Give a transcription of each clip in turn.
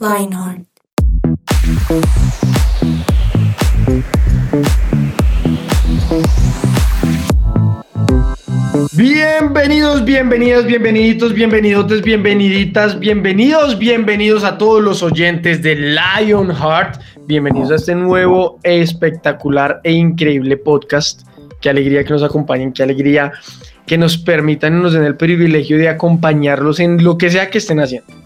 Lionheart. Bienvenidos, bienvenidos, bienvenidos, bienvenidos, bienveniditas, bienvenidos, bienvenidos a todos los oyentes de Lionheart. Bienvenidos a este nuevo, espectacular e increíble podcast. Qué alegría que nos acompañen, qué alegría que nos permitan y nos den el privilegio de acompañarlos en lo que sea que estén haciendo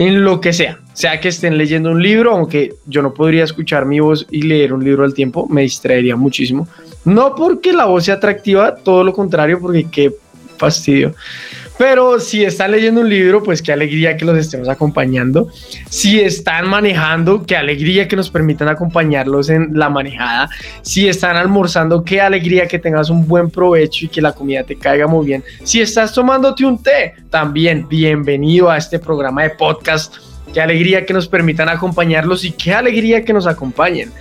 en lo que sea, sea que estén leyendo un libro, aunque yo no podría escuchar mi voz y leer un libro al tiempo, me distraería muchísimo. No porque la voz sea atractiva, todo lo contrario, porque qué fastidio. Pero si están leyendo un libro, pues qué alegría que los estemos acompañando. Si están manejando, qué alegría que nos permitan acompañarlos en la manejada. Si están almorzando, qué alegría que tengas un buen provecho y que la comida te caiga muy bien. Si estás tomándote un té, también bienvenido a este programa de podcast. Qué alegría que nos permitan acompañarlos y qué alegría que nos acompañen.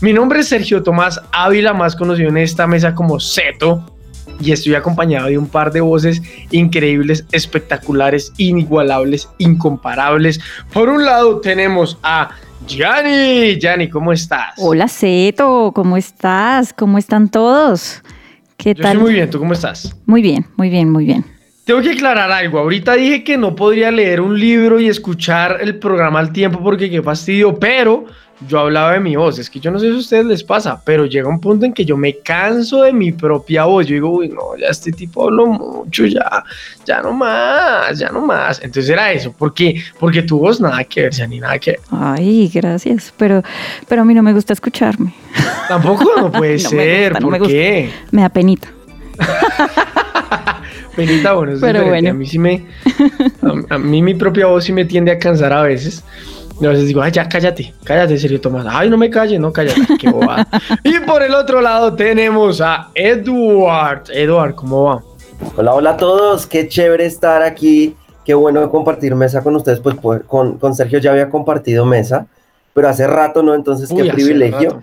Mi nombre es Sergio Tomás Ávila, más conocido en esta mesa como Zeto y estoy acompañado de un par de voces increíbles, espectaculares, inigualables, incomparables. Por un lado tenemos a Yanni. Yanni, ¿cómo estás? Hola, Seto, ¿cómo estás? ¿Cómo están todos? ¿Qué Yo tal? Estoy muy bien, ¿tú cómo estás? Muy bien, muy bien, muy bien. Tengo que aclarar algo. Ahorita dije que no podría leer un libro y escuchar el programa al tiempo porque qué fastidio, pero yo hablaba de mi voz, es que yo no sé si a ustedes les pasa, pero llega un punto en que yo me canso de mi propia voz. Yo digo, uy, no, ya este tipo habló mucho, ya, ya no más, ya no más. Entonces era eso, porque, porque tu voz nada que ver, ya ni nada que ver. Ay, gracias, pero, pero a mí no me gusta escucharme. Tampoco no puede ser, ¿por qué? Me da penita. penita, bueno, es pero bueno. A mí sí me, a mí mi propia voz sí me tiende a cansar a veces. Y a veces digo, ay, ya cállate, cállate, serio Tomás. Ay, no me calle, no cállate, qué bobada. y por el otro lado tenemos a Edward. Edward, ¿cómo va? Hola, hola a todos, qué chévere estar aquí. Qué bueno compartir mesa con ustedes. Pues, pues con, con Sergio ya había compartido mesa, pero hace rato no, entonces qué privilegio.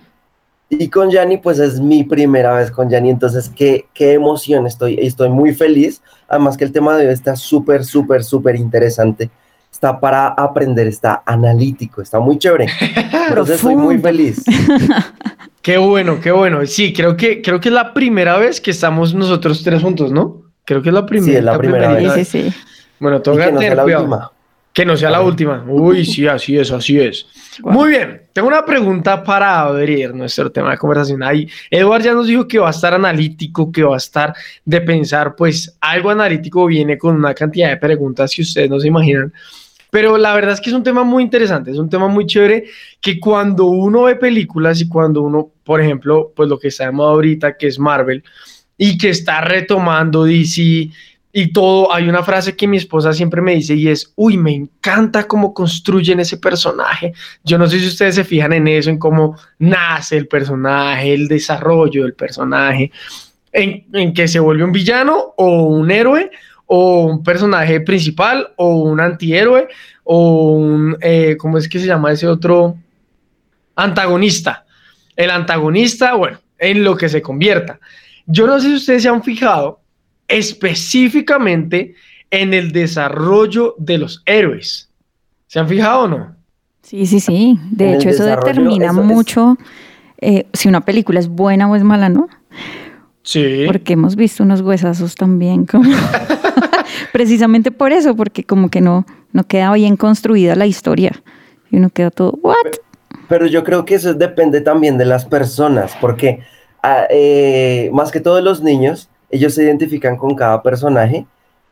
Y con Yanni, pues es mi primera vez con Yanni, entonces qué, qué emoción, estoy, estoy muy feliz. Además que el tema de hoy está súper, súper, súper interesante está para aprender, está analítico, está muy chévere. Entonces estoy muy feliz. Qué bueno, qué bueno. Sí, creo que, creo que es la primera vez que estamos nosotros tres juntos, ¿no? Creo que es la primera. Sí, es la, primera, vez. Sí, sí, Bueno, toca que no sea la última. Que no sea la última. Uy, sí, así es, así es. Muy bien, tengo una pregunta para abrir nuestro tema de conversación. Ahí, Eduard ya nos dijo que va a estar analítico, que va a estar de pensar, pues algo analítico viene con una cantidad de preguntas que ustedes no se imaginan. Pero la verdad es que es un tema muy interesante, es un tema muy chévere que cuando uno ve películas y cuando uno, por ejemplo, pues lo que está de moda ahorita, que es Marvel, y que está retomando DC y todo, hay una frase que mi esposa siempre me dice y es, uy, me encanta cómo construyen ese personaje. Yo no sé si ustedes se fijan en eso, en cómo nace el personaje, el desarrollo del personaje, en, en que se vuelve un villano o un héroe o un personaje principal o un antihéroe o un, eh, ¿cómo es que se llama ese otro? Antagonista. El antagonista, bueno, en lo que se convierta. Yo no sé si ustedes se han fijado específicamente en el desarrollo de los héroes. ¿Se han fijado o no? Sí, sí, sí. De hecho, eso determina mucho eh, si una película es buena o es mala, ¿no? Sí. Porque hemos visto unos huesazos también. Como... Precisamente por eso, porque como que no, no queda bien construida la historia. Y uno queda todo, ¿what? Pero yo creo que eso depende también de las personas, porque ah, eh, más que todos los niños, ellos se identifican con cada personaje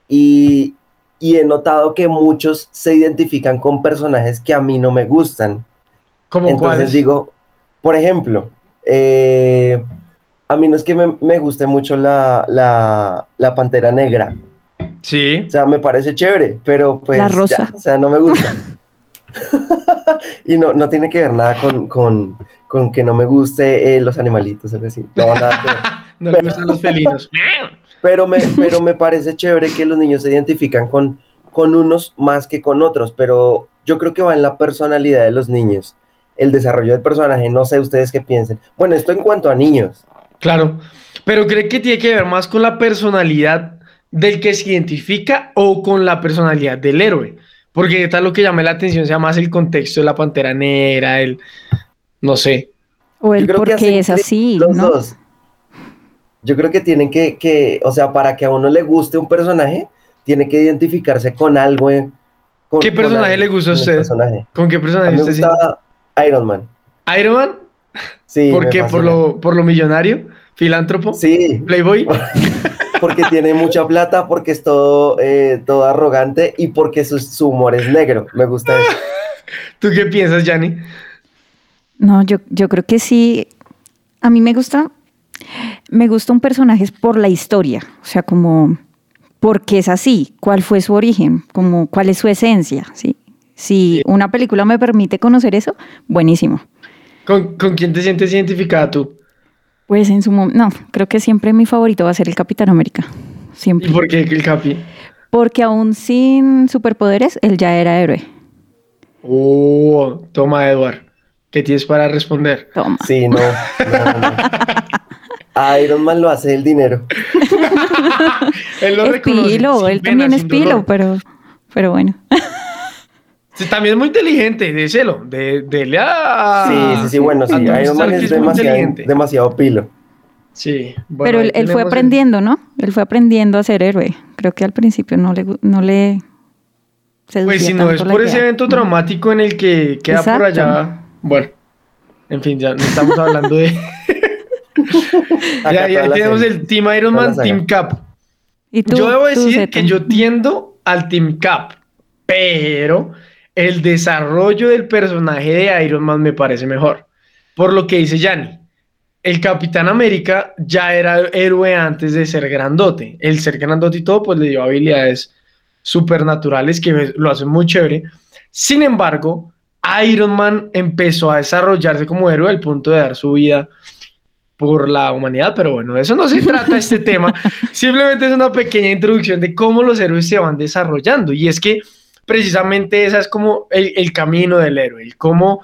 y, y he notado que muchos se identifican con personajes que a mí no me gustan. ¿Cómo Entonces digo, por ejemplo, eh, a mí no es que me, guste mucho la, la, pantera negra. Sí. O sea, me parece chévere, pero pues. La rosa. o sea, no me gusta. y no, no tiene que ver nada con, con que no me guste eh, los animalitos, es decir, no, nada no le gustan los felinos. pero, me, pero me parece chévere que los niños se identifican con, con unos más que con otros, pero yo creo que va en la personalidad de los niños, el desarrollo del personaje, no sé ustedes qué piensen. Bueno, esto en cuanto a niños. Claro, pero ¿cree que tiene que ver más con la personalidad del que se identifica o con la personalidad del héroe? Porque tal lo que llame la atención sea más el contexto de la pantera negra, el no sé. O el por qué es así. Los dos. Yo creo que tienen que, que, o sea, para que a uno le guste un personaje, tiene que identificarse con algo. ¿Qué personaje le gusta a usted? ¿Con qué personaje usted Iron Man. ¿Iron Man? Sí. ¿Por qué? ¿Por lo, ¿Por lo millonario? ¿Filántropo? Sí. ¿Playboy? porque tiene mucha plata, porque es todo, eh, todo arrogante y porque su, su, humor es negro. Me gusta eso. ¿Tú qué piensas, Yanni? No, yo, yo creo que sí. A mí me gusta, me gusta un personaje por la historia, o sea, como porque es así, cuál fue su origen, como cuál es su esencia, ¿sí? Si una película me permite conocer eso, buenísimo. ¿Con, quién te sientes identificada tú? Pues en su momento, no, creo que siempre mi favorito va a ser el Capitán América. Siempre. ¿Y por qué el Capi? Porque aún sin superpoderes, él ya era héroe. Oh, toma, Edward. ¿Qué tienes para responder? Toma. Sí, no. Iron Man lo hace el dinero. él lo es pilo, él también es pilo, pero, pero bueno. También es muy inteligente, díselo, de, de Sí, sí, sí, bueno, sí, Iron Man es, demasiado, pilo. Sí, bueno, Pero él, fue aprendiendo, ¿no? Él fue aprendiendo a ser héroe. Creo que al principio no le... No le pues si no es por ese evento traumático en el que queda por allá... Bueno, en fin, ya no estamos hablando de... ya, ya tenemos el Team Iron Man, Team Cap. ¿Y yo debo decir que yo tiendo al Team Cap, pero el desarrollo del personaje de Iron Man me parece mejor. Por lo que dice Yanni, el Capitán América ya era héroe antes de ser grandote. El ser grandote y todo, pues le dio habilidades supernaturales que lo hacen muy chévere. Sin embargo, Iron Man empezó a desarrollarse como héroe al punto de dar su vida por la humanidad, pero bueno, de eso no se trata este tema, simplemente es una pequeña introducción de cómo los héroes se van desarrollando y es que precisamente esa es como el, camino del héroe, el cómo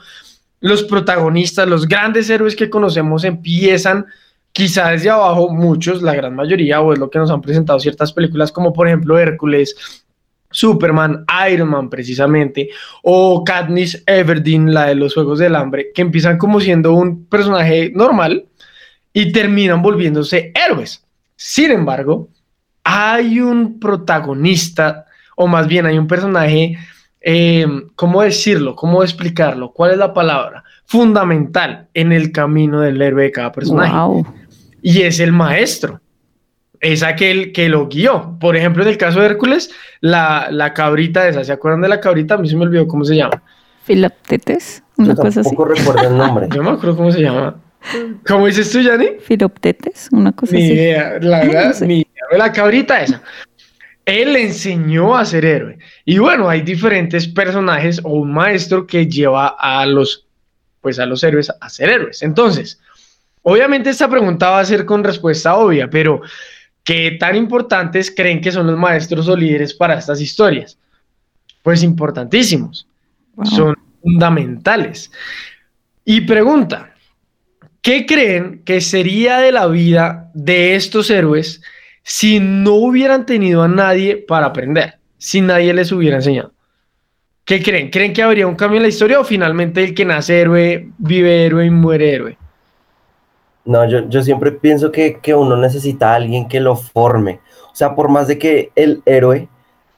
los protagonistas, los grandes héroes que conocemos empiezan quizá desde abajo, muchos, la gran mayoría, o es lo que nos han presentado ciertas películas como por ejemplo Hércules, Superman, Iron Man precisamente, o Katniss Everdeen, la de los Juegos del Hambre, que empiezan como siendo un personaje normal y terminan volviéndose héroes. Sin embargo, hay un protagonista o más bien hay un personaje, eh, ¿cómo decirlo? ¿Cómo explicarlo? ¿Cuál es la palabra? Fundamental en el camino del héroe de cada personaje. Y es el maestro. Es aquel que lo guió. Por ejemplo, en el caso de Hércules, la, la cabrita esa, ¿se acuerdan de la cabrita? A mí se me olvidó cómo se llama. Filoptetes, una Yo cosa así. recuerdo el nombre. Yo me acuerdo cómo se llama. ¿Cómo dices tú, Yanni? Filoptetes, una cosa ni así. Idea, la verdad, ni idea. La cabrita esa él le enseñó a ser héroe. Y bueno, hay diferentes personajes o un maestro que lleva a los, pues a los héroes a ser héroes. Entonces, obviamente esta pregunta va a ser con respuesta obvia, pero ¿qué tan importantes creen que son los maestros o líderes para estas historias? Pues importantísimos. Son fundamentales. Y pregunta, ¿qué creen que sería de la vida de estos héroes? Si no hubieran tenido a nadie para aprender, si nadie les hubiera enseñado? ¿Qué creen? ¿Creen que habría un cambio en la historia o finalmente el que nace héroe vive héroe y muere héroe? No, yo, siempre pienso que, uno necesita a alguien que lo forme. O sea, por más de que el héroe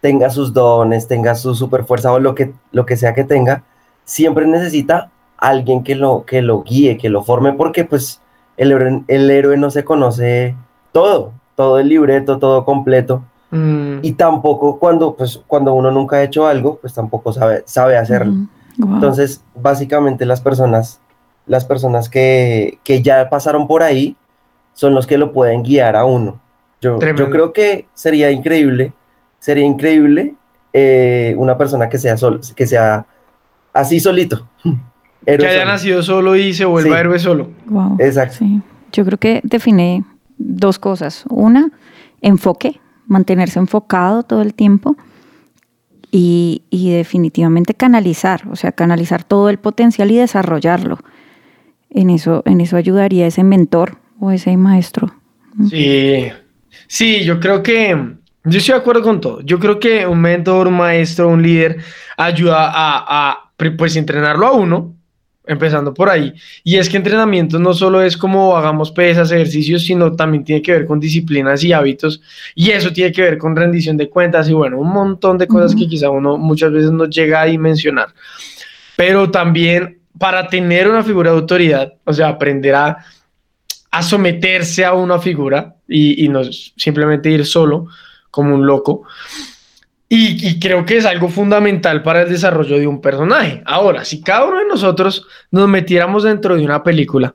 tenga sus dones, tenga su super fuerza o lo que, lo que sea que tenga, siempre necesita alguien que lo, que lo guíe, que lo forme, porque pues el el héroe no se conoce todo todo el libreto, todo completo. Mm. Y tampoco cuando, pues, cuando uno nunca ha hecho algo, pues tampoco sabe, sabe hacerlo. Mm, Entonces, básicamente las personas, las personas que, que, ya pasaron por ahí son los que lo pueden guiar a uno. Yo, yo creo que sería increíble, sería increíble eh, una persona que sea, sol, que sea así solito. que haya nacido solo y se vuelva héroe solo. Wow. Exacto. Sí. Yo creo que define dos cosas. Una, enfoque, mantenerse enfocado todo el tiempo. Y, definitivamente canalizar, o sea, canalizar todo el potencial y desarrollarlo. En eso, en eso ayudaría ese mentor o ese maestro. Sí, sí, yo creo que yo estoy de acuerdo con todo. Yo creo que un mentor, un maestro, un líder ayuda a, a pues entrenarlo a uno, empezando por ahí. Y es que entrenamiento no solo es como hagamos pesas, ejercicios, sino también tiene que ver con disciplinas y hábitos. Y eso tiene que ver con rendición de cuentas y bueno, un montón de cosas que quizá uno muchas veces no llega a dimensionar. Pero también para tener una figura de autoridad, o sea, aprender a, a someterse a una figura y, y no simplemente ir solo como un loco. Y, creo que es algo fundamental para el desarrollo de un personaje. Ahora, si cada uno de nosotros nos metiéramos dentro de una película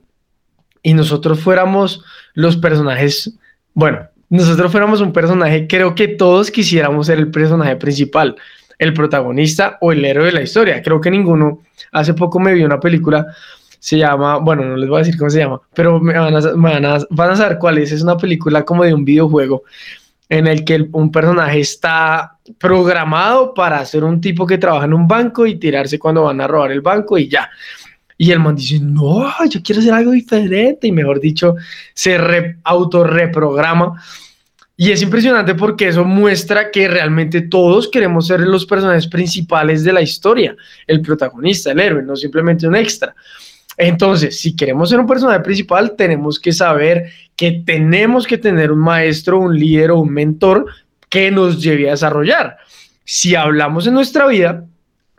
y nosotros fuéramos los personajes, bueno, nosotros fuéramos un personaje, creo que todos quisiéramos ser el personaje principal, el protagonista o el héroe de la historia. Creo que ninguno. Hace poco me vi una película, se llama, bueno, no les voy a decir cómo se llama, pero me van a, saber cuál es. Es una película como de un videojuego en el que un personaje está programado para ser un tipo que trabaja en un banco y tirarse cuando van a robar el banco y ya. Y el man dice, no, yo quiero hacer algo diferente y mejor dicho, se re, autorreprograma. Y es impresionante porque eso muestra que realmente todos queremos ser los personajes principales de la historia, el protagonista, el héroe, no simplemente un extra. Entonces, si queremos ser un personaje principal, tenemos que saber que tenemos que tener un maestro, un líder o un mentor que nos lleve a desarrollar. Si hablamos en nuestra vida,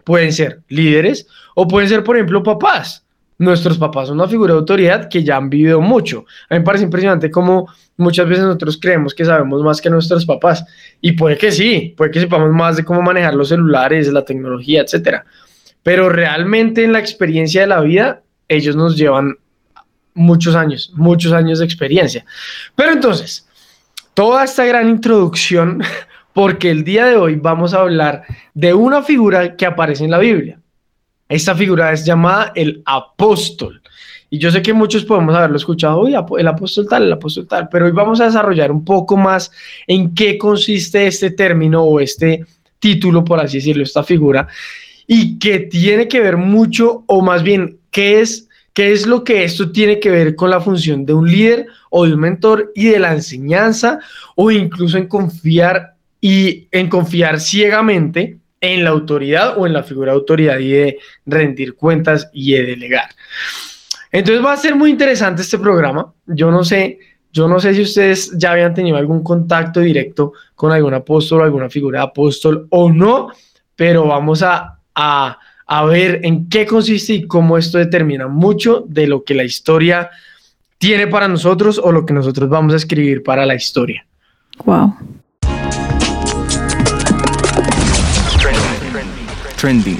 pueden ser líderes o pueden ser, por ejemplo, papás. Nuestros papás son una figura de autoridad que ya han vivido mucho. A mí me parece impresionante cómo muchas veces nosotros creemos que sabemos más que nuestros papás. Y puede que sí, puede que sepamos más de cómo manejar los celulares, la tecnología, etcétera. Pero realmente en la experiencia de la vida, ellos nos llevan muchos años, muchos años de experiencia. Pero entonces, toda esta gran introducción, porque el día de hoy vamos a hablar de una figura que aparece en la Biblia. Esta figura es llamada el apóstol. Y yo sé que muchos podemos haberlo escuchado, hoy el apóstol tal, el apóstol tal, pero hoy vamos a desarrollar un poco más en qué consiste este término o este título, por así decirlo, esta figura, y que tiene que ver mucho, o más bien, qué es ¿Qué es lo que esto tiene que ver con la función de un líder o de un mentor y de la enseñanza o incluso en confiar y en confiar ciegamente en la autoridad o en la figura de autoridad y de rendir cuentas y de delegar? Entonces va a ser muy interesante este programa. Yo no sé, yo no sé si ustedes ya habían tenido algún contacto directo con algún apóstol o alguna figura de apóstol o no, pero vamos a, a a ver en qué consiste y cómo esto determina mucho de lo que la historia tiene para nosotros o lo que nosotros vamos a escribir para la historia. Wow. Trending.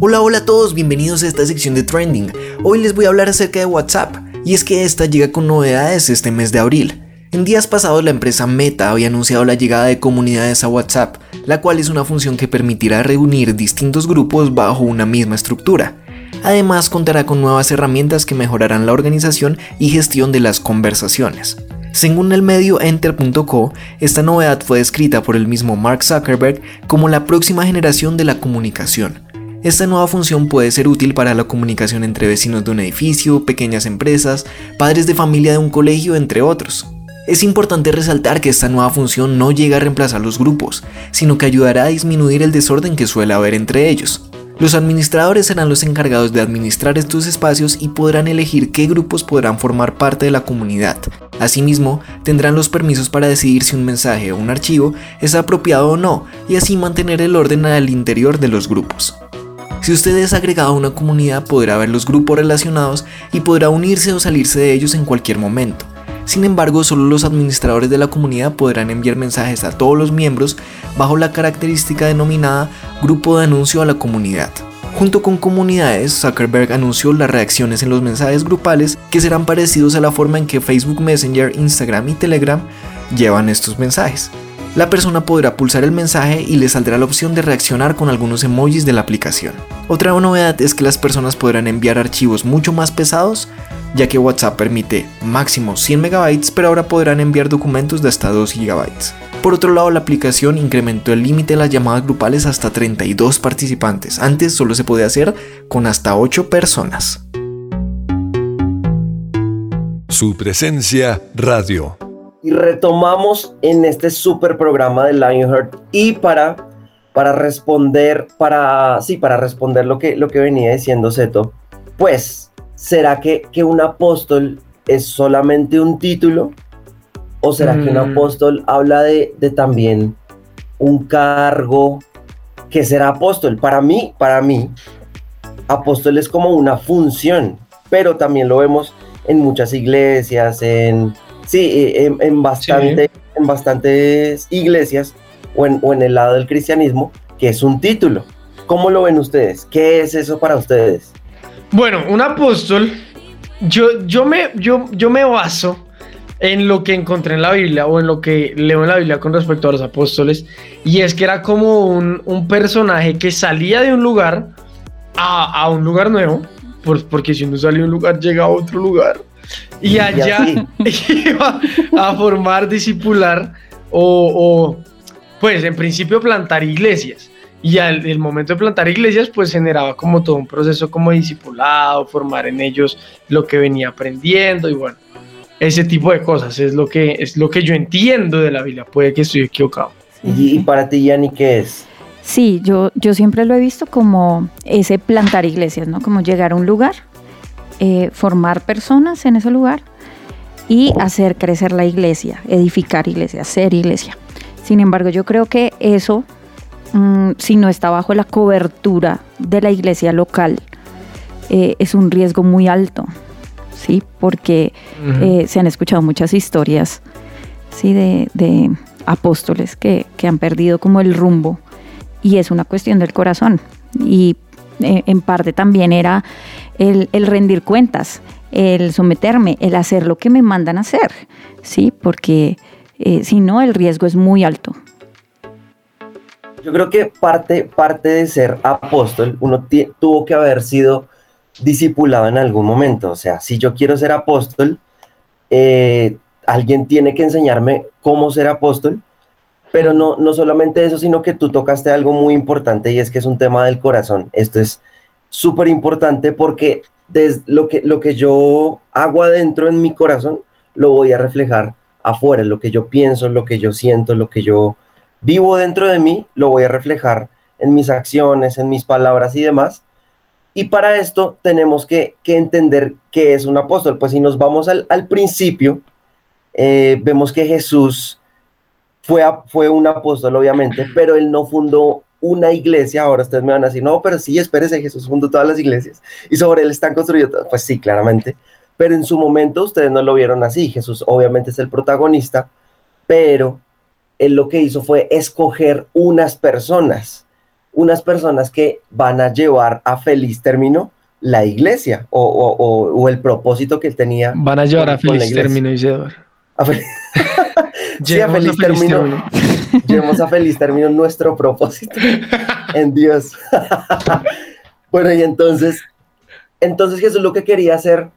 Hola, hola a todos, bienvenidos a esta sección de Trending. Hoy les voy a hablar acerca de WhatsApp, y es que esta llega con novedades este mes de abril. En días pasados la empresa Meta había anunciado la llegada de comunidades a WhatsApp, la cual es una función que permitirá reunir distintos grupos bajo una misma estructura. Además contará con nuevas herramientas que mejorarán la organización y gestión de las conversaciones. Según el medio Enter.co, esta novedad fue descrita por el mismo Mark Zuckerberg como la próxima generación de la comunicación. Esta nueva función puede ser útil para la comunicación entre vecinos de un edificio, pequeñas empresas, padres de familia de un colegio, entre otros. Es importante resaltar que esta nueva función no llega a reemplazar los grupos, sino que ayudará a disminuir el desorden que suele haber entre ellos. Los administradores serán los encargados de administrar estos espacios y podrán elegir qué grupos podrán formar parte de la comunidad. Asimismo, tendrán los permisos para decidir si un mensaje o un archivo es apropiado o no, y así mantener el orden al interior de los grupos. Si usted es agregado a una comunidad podrá ver los grupos relacionados y podrá unirse o salirse de ellos en cualquier momento. Sin embargo, solo los administradores de la comunidad podrán enviar mensajes a todos los miembros bajo la característica denominada grupo de anuncio a la comunidad. Junto con comunidades, Zuckerberg anunció las reacciones en los mensajes grupales que serán parecidos a la forma en que Facebook Messenger, Instagram y Telegram llevan estos mensajes. La persona podrá pulsar el mensaje y le saldrá la opción de reaccionar con algunos emojis de la aplicación. Otra novedad es que las personas podrán enviar archivos mucho más pesados, ya que WhatsApp permite máximo 100 MB, pero ahora podrán enviar documentos de hasta 2 GB. Por otro lado, la aplicación incrementó el límite de las llamadas grupales hasta 32 participantes. Antes solo se podía hacer con hasta 8 personas. Su presencia radio y retomamos en este super programa de Lionheart y para, para responder, para, sí, para responder lo que, lo que venía diciendo Seto, pues, ¿será que, que un apóstol es solamente un título? ¿O será que un mm. apóstol habla de, de también un cargo que será apóstol? Para mí, para mí, apóstol es como una función, pero también lo vemos en muchas iglesias, en, Sí, en, bastante, en bastantes iglesias o en, o en el lado del cristianismo, que es un título. ¿Cómo lo ven ustedes? ¿Qué es eso para ustedes? Bueno, un apóstol, yo, yo, me, yo, yo me baso en lo que encontré en la Biblia o en lo que leo en la Biblia con respecto a los apóstoles, y es que era como un, un personaje que salía de un lugar a, a un lugar nuevo, porque si uno sale de un lugar llega a otro lugar, y allá iba a formar, discipular o, pues en principio plantar iglesias. Y al el momento de plantar iglesias, pues generaba como todo un proceso como discipulado, formar en ellos lo que venía aprendiendo y bueno, ese tipo de cosas es lo que, es lo que yo entiendo de la Biblia. Puede que estoy equivocado. ¿Y, para ti, Yanni, qué es? Sí, yo, yo siempre lo he visto como ese plantar iglesias, ¿no? Como llegar a un lugar eh, formar personas en ese lugar y hacer crecer la iglesia, edificar iglesia, hacer iglesia. Sin embargo, yo creo que eso, mm, si no está bajo la cobertura de la iglesia local, eh, es un riesgo muy alto, ¿sí? Porque eh, se han escuchado muchas historias, ¿sí? De, apóstoles que, que, han perdido como el rumbo y es una cuestión del corazón. Y en parte también era el, rendir cuentas, el someterme, el hacer lo que me mandan hacer, ¿sí? Porque eh, si no, el riesgo es muy alto. Yo creo que parte, parte de ser apóstol, uno tuvo que haber sido discipulado en algún momento. O sea, si yo quiero ser apóstol, eh, alguien tiene que enseñarme cómo ser apóstol, pero no, no solamente eso, sino que tú tocaste algo muy importante y es que es un tema del corazón. Esto es súper importante porque desde lo que, lo que yo hago adentro en mi corazón, lo voy a reflejar afuera, lo que yo pienso, lo que yo siento, lo que yo vivo dentro de mí, lo voy a reflejar en mis acciones, en mis palabras y demás. Y para esto tenemos que, entender qué es un apóstol. Pues si nos vamos al, principio, eh, vemos que Jesús fue, fue un apóstol, obviamente, pero él no fundó una iglesia, ahora ustedes me van a decir, no, pero sí, espérese, Jesús fundó todas las iglesias y sobre él están construidas, pues sí, claramente, pero en su momento ustedes no lo vieron así, Jesús obviamente es el protagonista, pero él lo que hizo fue escoger unas personas, unas personas que van a llevar a feliz término la iglesia o, el propósito que él tenía. Van a llevar a feliz término, Isidoro. A sí, a feliz, término. Llevemos a feliz término nuestro propósito en Dios. bueno, y entonces, entonces Jesús lo que quería hacer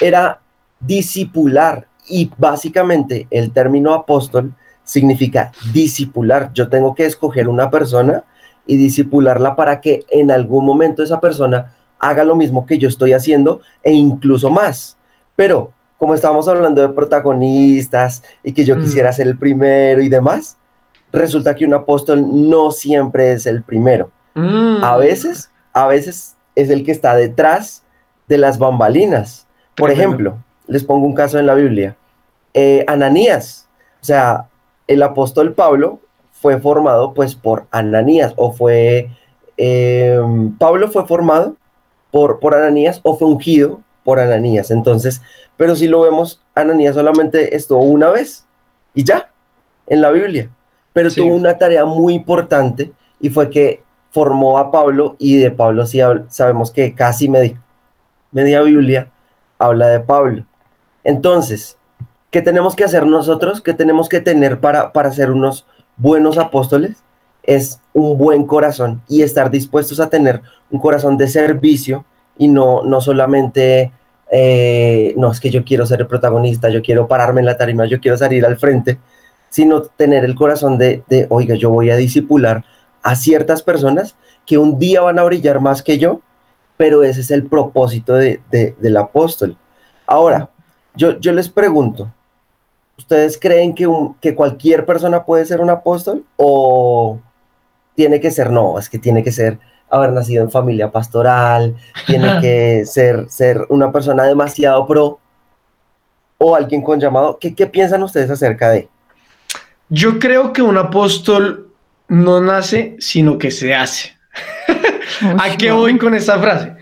era discipular y básicamente el término apóstol significa discipular. Yo tengo que escoger una persona y discipularla para que en algún momento esa persona haga lo mismo que yo estoy haciendo e incluso más. Pero como estábamos hablando de protagonistas y que yo mm. quisiera ser el primero y demás, resulta que un apóstol no siempre es el primero. Mm. A veces, a veces es el que está detrás de las bambalinas. Por ejemplo, les pongo un caso en la Biblia. Eh, Ananías, o sea, el apóstol Pablo fue formado pues por Ananías o fue, eh, Pablo fue formado por, por Ananías o fue ungido por Ananías. Entonces, pero si lo vemos, Ananías solamente estuvo una vez y ya, en la Biblia pero tuvo una tarea muy importante y fue que formó a Pablo y de Pablo sí sabemos que casi media, media Biblia habla de Pablo. Entonces, ¿qué tenemos que hacer nosotros? ¿Qué tenemos que tener para, para ser unos buenos apóstoles es un buen corazón y estar dispuestos a tener un corazón de servicio y no, no solamente, eh, no es que yo quiero ser el protagonista, yo quiero pararme en la tarima, yo quiero salir al frente, sino tener el corazón de, de oiga, yo voy a disipular a ciertas personas que un día van a brillar más que yo, pero ese es el propósito de, del apóstol. Ahora, yo, yo les pregunto, ¿ustedes creen que, que cualquier persona puede ser un apóstol o tiene que ser, no, es que tiene que ser haber nacido en familia pastoral, tiene que ser, ser una persona demasiado pro o alguien con llamado. ¿Qué, ¿Qué piensan ustedes acerca de? Yo creo que un apóstol no nace, sino que se hace. ¿A qué voy con esta frase?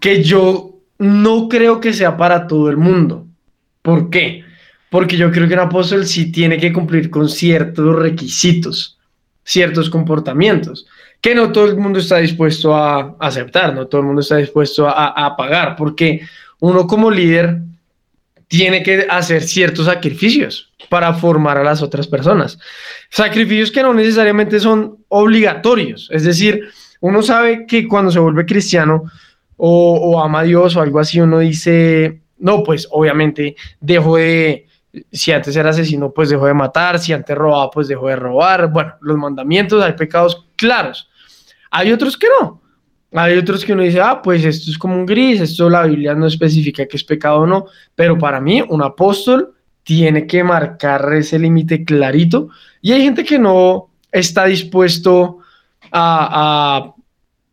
Que yo no creo que sea para todo el mundo. ¿Por qué? Porque yo creo que un apóstol sí tiene que cumplir con ciertos requisitos, ciertos comportamientos, que no todo el mundo está dispuesto a aceptar, no todo el mundo está dispuesto a, a pagar, porque uno como líder tiene que hacer ciertos sacrificios para formar a las otras personas. Sacrificios que no necesariamente son obligatorios. Es decir, uno sabe que cuando se vuelve cristiano o, ama a Dios o algo así, uno dice, no, pues obviamente dejo de, si antes era asesino, pues dejo de matar, si antes robaba, pues dejo de robar. Bueno, los mandamientos, hay pecados claros. Hay otros que no. Hay otros que uno dice, ah, pues esto es como un gris, esto la Biblia no especifica que es pecado o no, pero para mí un apóstol tiene que marcar ese límite clarito y hay gente que no está dispuesto a,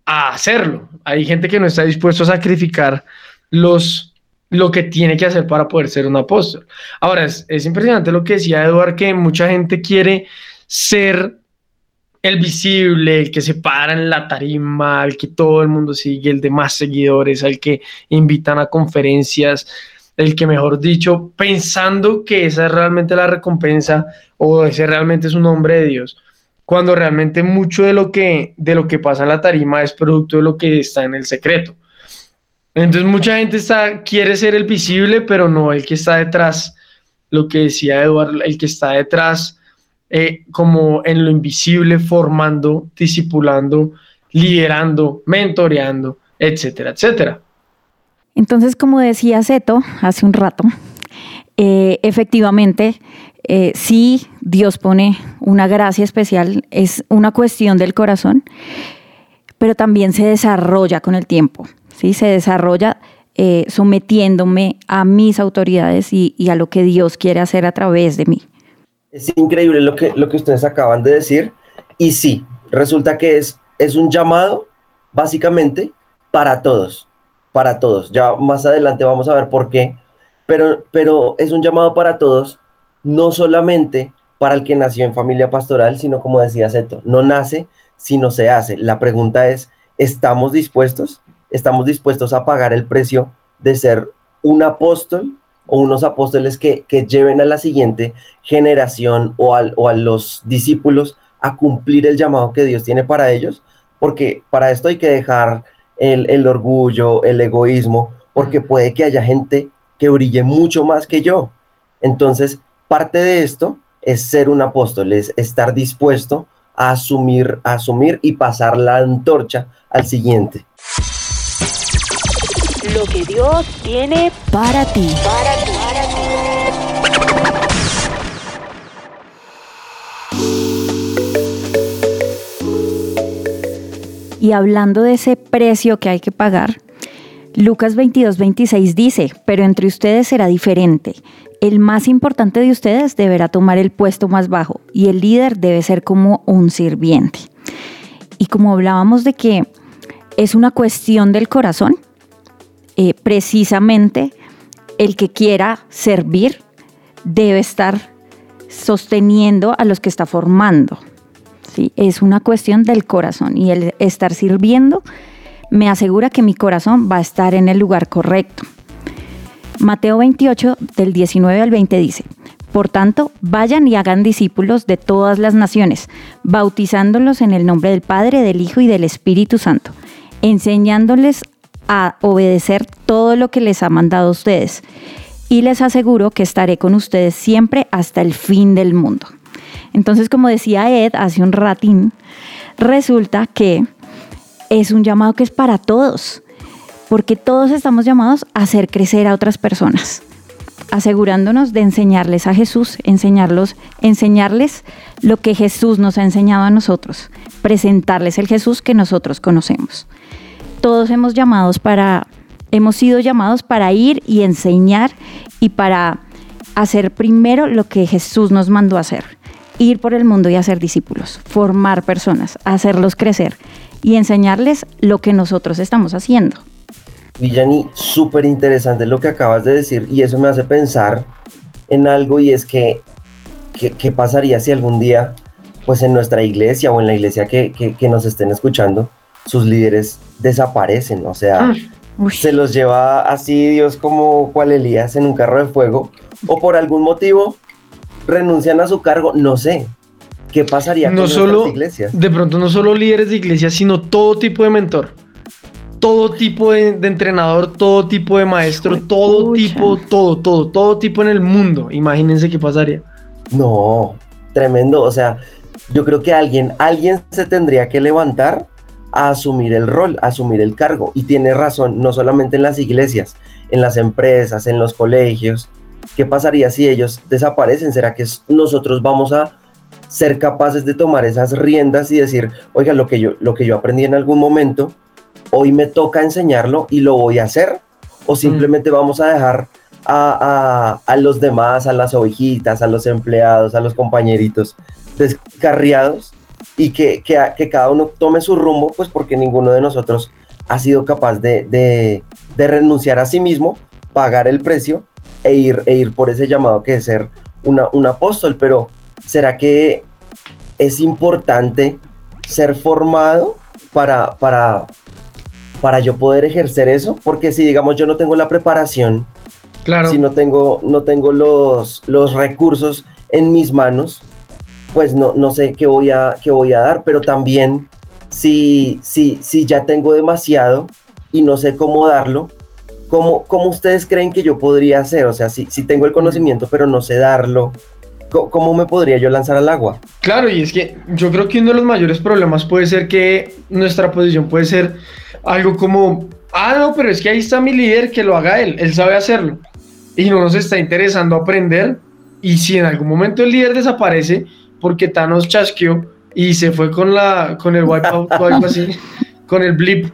hacerlo, hay gente que no está dispuesto a sacrificar los, lo que tiene que hacer para poder ser un apóstol. Ahora, es, es impresionante lo que decía Eduard, que mucha gente quiere ser el visible, el que se para en la tarima, el que todo el mundo sigue, el de más seguidores, el que invitan a conferencias, el que, mejor dicho, pensando que esa es realmente la recompensa o ese realmente es un hombre de Dios, cuando realmente mucho de lo que, de lo que pasa en la tarima es producto de lo que está en el secreto. Entonces mucha gente está, quiere ser el visible, pero no el que está detrás, lo que decía Eduardo, el que está detrás eh, como en lo invisible, formando, discipulando, liderando, mentoreando, etcétera, etcétera. Entonces, como decía Zeto hace un rato, eh, efectivamente, eh, sí, Dios pone una gracia especial, es una cuestión del corazón, pero también se desarrolla con el tiempo, ¿sí? Se desarrolla sometiéndome a mis autoridades y, a lo que Dios quiere hacer a través de mí. Es increíble lo que, lo que ustedes acaban de decir. Y sí, resulta que es, es un llamado básicamente para todos, para todos. Ya más adelante vamos a ver por qué. Pero, pero es un llamado para todos, no solamente para el que nació en familia pastoral, sino como decía Zeto, no nace, sino se hace. La pregunta es, ¿estamos dispuestos? ¿Estamos dispuestos a pagar el precio de ser un apóstol o unos apóstoles que, lleven a la siguiente generación o, o a los discípulos a cumplir el llamado que Dios tiene para ellos, porque para esto hay que dejar el, el, orgullo, el egoísmo, porque puede que haya gente que brille mucho más que yo. Entonces, parte de esto es ser un apóstol, es estar dispuesto a asumir, a asumir y pasar la antorcha al siguiente lo que Dios tiene para ti. Para ti. Y hablando de ese precio que hay que pagar, Lucas 22, 26 dice, pero entre ustedes será diferente. El más importante de ustedes deberá tomar el puesto más bajo y el líder debe ser como un sirviente. Y como hablábamos de que es una cuestión del corazón, eh, precisamente el que quiera servir debe estar sosteniendo a los que está formando. ¿sí? Es una cuestión del corazón y el estar sirviendo me asegura que mi corazón va a estar en el lugar correcto. Mateo 28 del 19 al 20 dice, por tanto, vayan y hagan discípulos de todas las naciones, bautizándolos en el nombre del Padre, del Hijo y del Espíritu Santo, enseñándoles a obedecer todo lo que les ha mandado a ustedes. Y les aseguro que estaré con ustedes siempre hasta el fin del mundo. Entonces, como decía Ed hace un ratín, resulta que es un llamado que es para todos, porque todos estamos llamados a hacer crecer a otras personas, asegurándonos de enseñarles a Jesús, enseñarlos, enseñarles lo que Jesús nos ha enseñado a nosotros, presentarles el Jesús que nosotros conocemos. Todos hemos llamados para hemos sido llamados para ir y enseñar y para hacer primero lo que Jesús nos mandó hacer, ir por el mundo y hacer discípulos, formar personas, hacerlos crecer y enseñarles lo que nosotros estamos haciendo. Villani, súper interesante lo que acabas de decir y eso me hace pensar en algo y es que, ¿qué pasaría si algún día, pues en nuestra iglesia o en la iglesia que, que nos estén escuchando, sus líderes desaparecen? O sea, ah se los lleva así Dios como cual Elías en un carro de fuego o por algún motivo renuncian a su cargo, no sé. ¿Qué pasaría no con solo, iglesias? De pronto no solo líderes de iglesias, sino todo tipo de mentor. Todo tipo de, entrenador, todo tipo de maestro, todo tipo, todo, todo, todo tipo en el mundo. Imagínense qué pasaría. No, tremendo. O sea, yo creo que alguien, alguien se tendría que levantar a asumir el rol, a asumir el cargo. Y tiene razón, no solamente en las iglesias, en las empresas, en los colegios. ¿Qué pasaría si ellos desaparecen? ¿Será que nosotros vamos a ser capaces de tomar esas riendas y decir, oiga, lo que yo, lo que yo aprendí en algún momento, hoy me toca enseñarlo y lo voy a hacer? ¿O simplemente mm. vamos a dejar a, a, a, los demás, a las ovejitas, a los empleados, a los compañeritos descarriados y que, que, cada uno tome su rumbo, pues porque ninguno de nosotros ha sido capaz de, de, de, renunciar a sí mismo, pagar el precio e ir, e ir por ese llamado que es ser una, un apóstol. Pero ¿será que es importante ser formado para, para, para yo poder ejercer eso? Porque si digamos yo no tengo la preparación, claro. si no tengo, no tengo los, los recursos en mis manos, pues no, no sé qué voy, a, qué voy a dar, pero también si, si, si ya tengo demasiado y no sé cómo darlo, ¿cómo, cómo ustedes creen que yo podría hacer? O sea, si, si tengo el conocimiento pero no sé darlo, ¿cómo me podría yo lanzar al agua? Claro, y es que yo creo que uno de los mayores problemas puede ser que nuestra posición puede ser algo como, ah, no, pero es que ahí está mi líder, que lo haga él, él sabe hacerlo. Y no nos está interesando aprender. Y si en algún momento el líder desaparece, porque Thanos chasqueó y se fue con, la, con el wipeout o algo así, con el blip.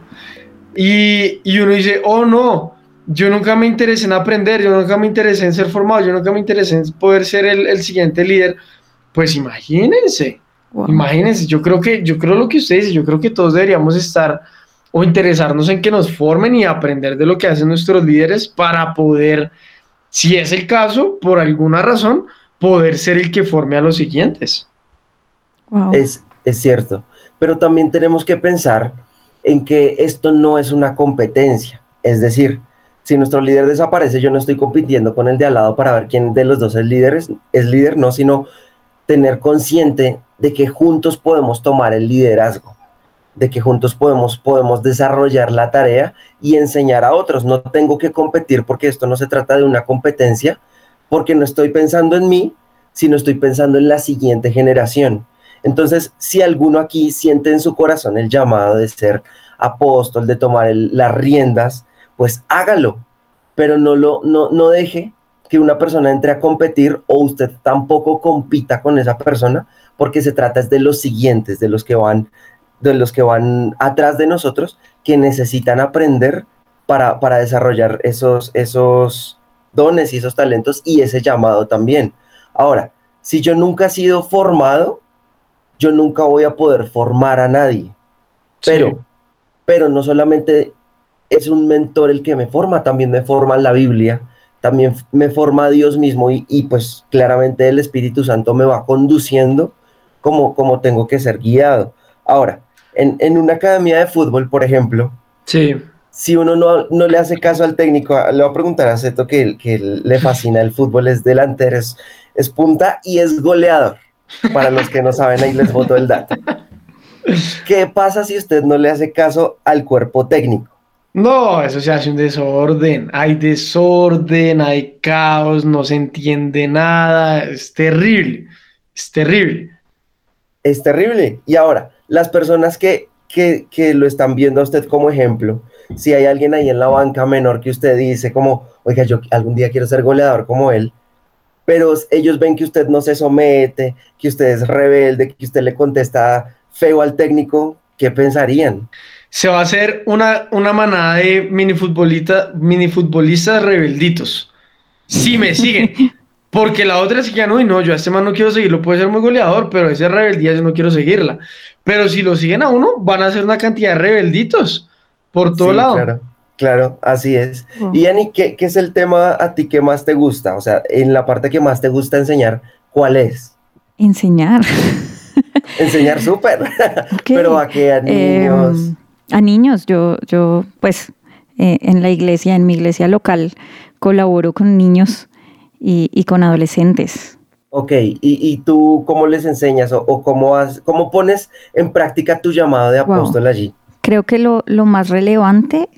Y, y, uno dice, oh no, yo nunca me interesé en aprender, yo nunca me interesé en ser formado, yo nunca me interesé en poder ser el, el siguiente líder. Pues imagínense, imagínense, yo creo que, yo creo lo que ustedes dicen, yo creo que todos deberíamos estar o interesarnos en que nos formen y aprender de lo que hacen nuestros líderes para poder, si es el caso, por alguna razón, poder ser el que forme a los siguientes. Es, es cierto, pero también tenemos que pensar en que esto no es una competencia, es decir, si nuestro líder desaparece, yo no estoy compitiendo con el de al lado para ver quién de los dos es líder, es, es líder, no, sino tener consciente de que juntos podemos tomar el liderazgo, de que juntos podemos, podemos desarrollar la tarea y enseñar a otros. No tengo que competir porque esto no se trata de una competencia, porque no estoy pensando en mí, sino estoy pensando en la siguiente generación. Entonces, si alguno aquí siente en su corazón el llamado de ser apóstol, de tomar las riendas, pues hágalo, pero no, lo, no, no deje que una persona entre a competir o usted tampoco compita con esa persona, porque se trata de los siguientes, de los que van, de los que van atrás de nosotros, que necesitan aprender para, para desarrollar esos, esos, dones y esos talentos y ese llamado también. Ahora, si yo nunca he sido formado, yo nunca voy a poder formar a nadie. Pero, pero no solamente es un mentor el que me forma, también me forma la Biblia, también me forma Dios mismo y, y, pues claramente el Espíritu Santo me va conduciendo como, como tengo que ser guiado. Ahora, en, en una academia de fútbol, por ejemplo, sí si uno no, le hace caso al técnico, le voy a preguntar a Zeto que, que le fascina el fútbol, es delantero, es, punta y es goleador. Para los que no saben, ahí les voto el dato. ¿Qué pasa si usted no le hace caso al cuerpo técnico? No, eso se hace un desorden. Hay desorden, hay caos, no se entiende nada, es terrible. Es terrible. Es terrible. Y ahora, las personas que, que, que lo están viendo a usted como ejemplo, si hay alguien ahí en la banca menor que usted dice como, oiga, yo algún día quiero ser goleador como él, pero ellos ven que usted no se somete, que usted es rebelde, que usted le contesta feo al técnico, ¿qué pensarían? Se va a hacer una, una manada de mini, mini futbolistas rebelditos. Si me siguen. Porque la otra es que ya no, y no, yo a este man no quiero seguirlo, puede ser muy goleador, pero esa rebeldía yo no quiero seguirla. Pero si lo siguen a uno, van a ser una cantidad de rebelditos por todo lado. Claro, claro, así es. Y Ani, ¿qué, ¿qué, es el tema a ti que más te gusta? O sea, en la parte que más te gusta enseñar, ¿cuál es? Enseñar. Enseñar súper. Pero a qué, a em, niños. a niños, yo, yo, pues, eh, en la iglesia, en mi iglesia local, colaboro con niños y, con adolescentes. Ok, ¿Y, ¿Y, tú cómo les enseñas o, cómo, cómo pones en práctica tu llamado de apóstol allí? Creo que lo, lo, más relevante,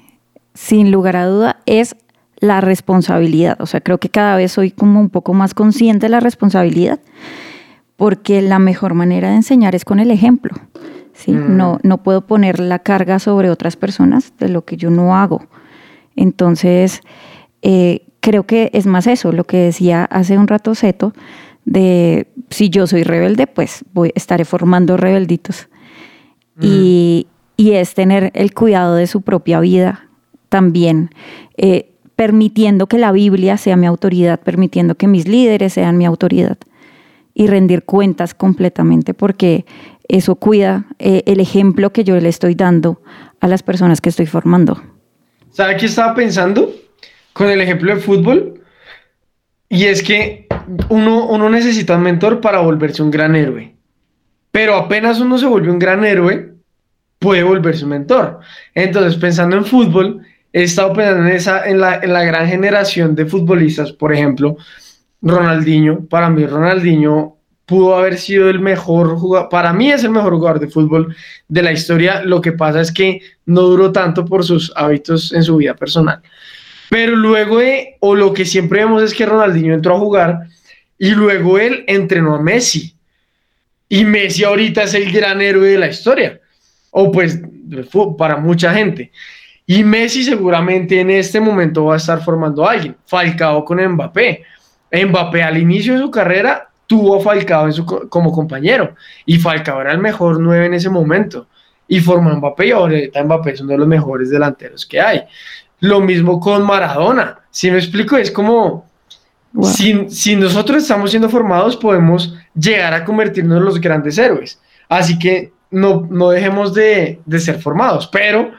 sin lugar a duda, es la responsabilidad. O sea, creo que cada vez soy como un poco más consciente de la responsabilidad, porque la mejor manera de enseñar es con el ejemplo. ¿sí? Mm. No, no puedo poner la carga sobre otras personas de lo que yo no hago. Entonces, eh, creo que es más eso, lo que decía hace un rato Seto, de si yo soy rebelde, pues voy, estaré formando rebelditos. Y, es tener el cuidado de su propia vida también, eh, permitiendo que la Biblia sea mi autoridad, permitiendo que mis líderes sean mi autoridad y rendir cuentas completamente, porque eso cuida eh, el ejemplo que yo le estoy dando a las personas que estoy formando. ¿Sabe qué estaba pensando? con el ejemplo de fútbol. Y es que uno, uno necesita un mentor para volverse un gran héroe. Pero apenas uno se vuelve un gran héroe, puede volverse un mentor. Entonces, pensando en fútbol, he estado pensando en, esa, en, la, en la gran generación de futbolistas, por ejemplo, Ronaldinho. Para mí, Ronaldinho pudo haber sido el mejor jugador, para mí es el mejor jugador de fútbol de la historia. Lo que pasa es que no duró tanto por sus hábitos en su vida personal. Pero luego, o lo que siempre vemos es que Ronaldinho entró a jugar y luego él entrenó a Messi. Y Messi ahorita es el gran héroe de la historia. O pues para mucha gente. Y Messi seguramente en este momento va a estar formando a alguien. Falcao con Mbappé. Mbappé al inicio de su carrera tuvo a Falcao como compañero. Y Falcao era el mejor nueve en ese momento. Y formó a Mbappé y ahorita Mbappé es uno de los mejores delanteros que hay. Lo mismo con Maradona. Si me explico, es como si, nosotros estamos siendo formados, podemos llegar a convertirnos en los grandes héroes. Así que no, no dejemos de, de ser formados, pero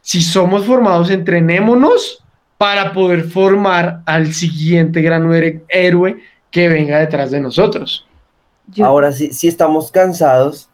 si somos formados, entrenémonos para poder formar al siguiente gran héroe que venga detrás de nosotros. Ahora, sí, si estamos cansados,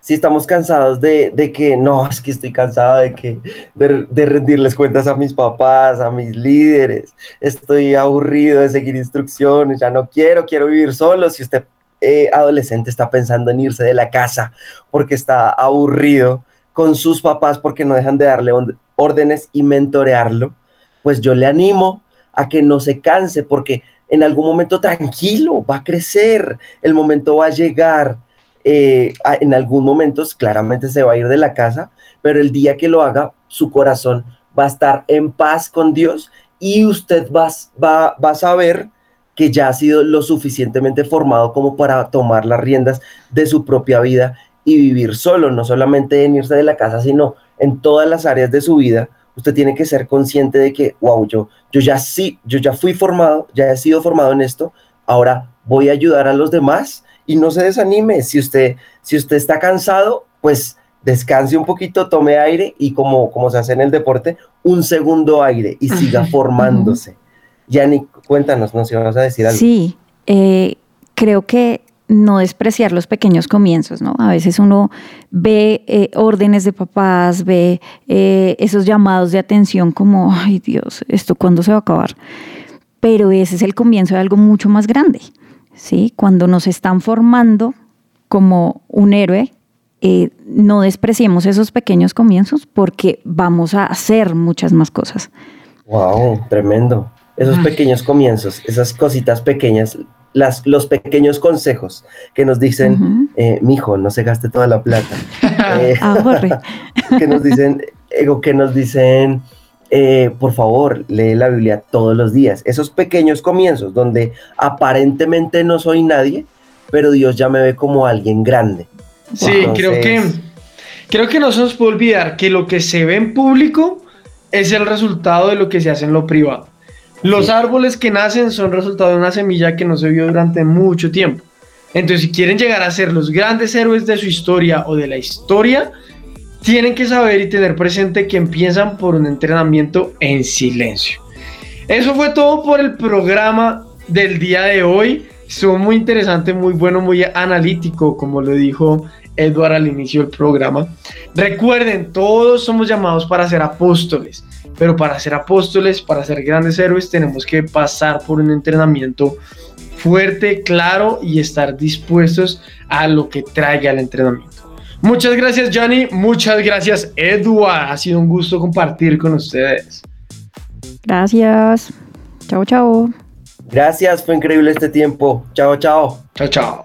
si estamos cansados de, que no, es que estoy cansado de que de, rendirles cuentas a mis papás, a mis líderes, estoy aburrido de seguir instrucciones, ya no quiero, quiero vivir solo. Si usted eh, adolescente está pensando en irse de la casa porque está aburrido con sus papás porque no dejan de darle órdenes y mentorearlo, pues yo le animo a que no se canse porque en algún momento tranquilo va a crecer, el momento va a llegar eh, en algún momento claramente se va a ir de la casa, pero el día que lo haga, su corazón va a estar en paz con Dios y usted va, va, va a saber que ya ha sido lo suficientemente formado como para tomar las riendas de su propia vida y vivir solo, no solamente en irse de la casa, sino en todas las áreas de su vida. Usted tiene que ser consciente de que, wow, yo, yo ya sí, yo ya fui formado, ya he sido formado en esto, ahora voy a ayudar a los demás y no se desanime. Si usted, si usted está cansado, pues descanse un poquito, tome aire y como, como se hace en el deporte, un segundo aire y siga formándose. Yani, cuéntanos, ¿no? Si vas a decir algo. Sí, eh, creo que no despreciar los pequeños comienzos, ¿no? A veces uno ve eh, órdenes de papás, ve eh, esos llamados de atención como, ay Dios, ¿esto cuándo se va a acabar? Pero ese es el comienzo de algo mucho más grande. ¿sí? Cuando nos están formando como un héroe, eh, no despreciemos esos pequeños comienzos porque vamos a hacer muchas más cosas. Wow, tremendo. Esos pequeños comienzos, esas cositas pequeñas las, los pequeños consejos que nos dicen, eh, mijo, no se gaste toda la plata. eh, que nos dicen, que nos dicen, eh, por favor, lee la Biblia todos los días. Esos pequeños comienzos donde aparentemente no soy nadie, pero Dios ya me ve como alguien grande. Sí, creo que creo que no se nos puede olvidar que lo que se ve en público es el resultado de lo que se hace en lo privado. Los árboles que nacen son resultado de una semilla que no se vio durante mucho tiempo. Entonces, si quieren llegar a ser los grandes héroes de su historia o de la historia, tienen que saber y tener presente que empiezan por un entrenamiento en silencio. Eso fue todo por el programa del día de hoy. Estuvo muy interesante, muy bueno, muy analítico, como lo dijo Edward al inicio del programa. Recuerden, todos somos llamados para ser apóstoles, pero para ser apóstoles, para ser grandes héroes, tenemos que pasar por un entrenamiento fuerte, claro y estar dispuestos a lo que traiga el entrenamiento. Muchas gracias, Johnny. Muchas gracias, Edward. Ha sido un gusto compartir con ustedes. Gracias. Chao, chao. Gracias, fue increíble este tiempo. Chao, chao. Chao, chao.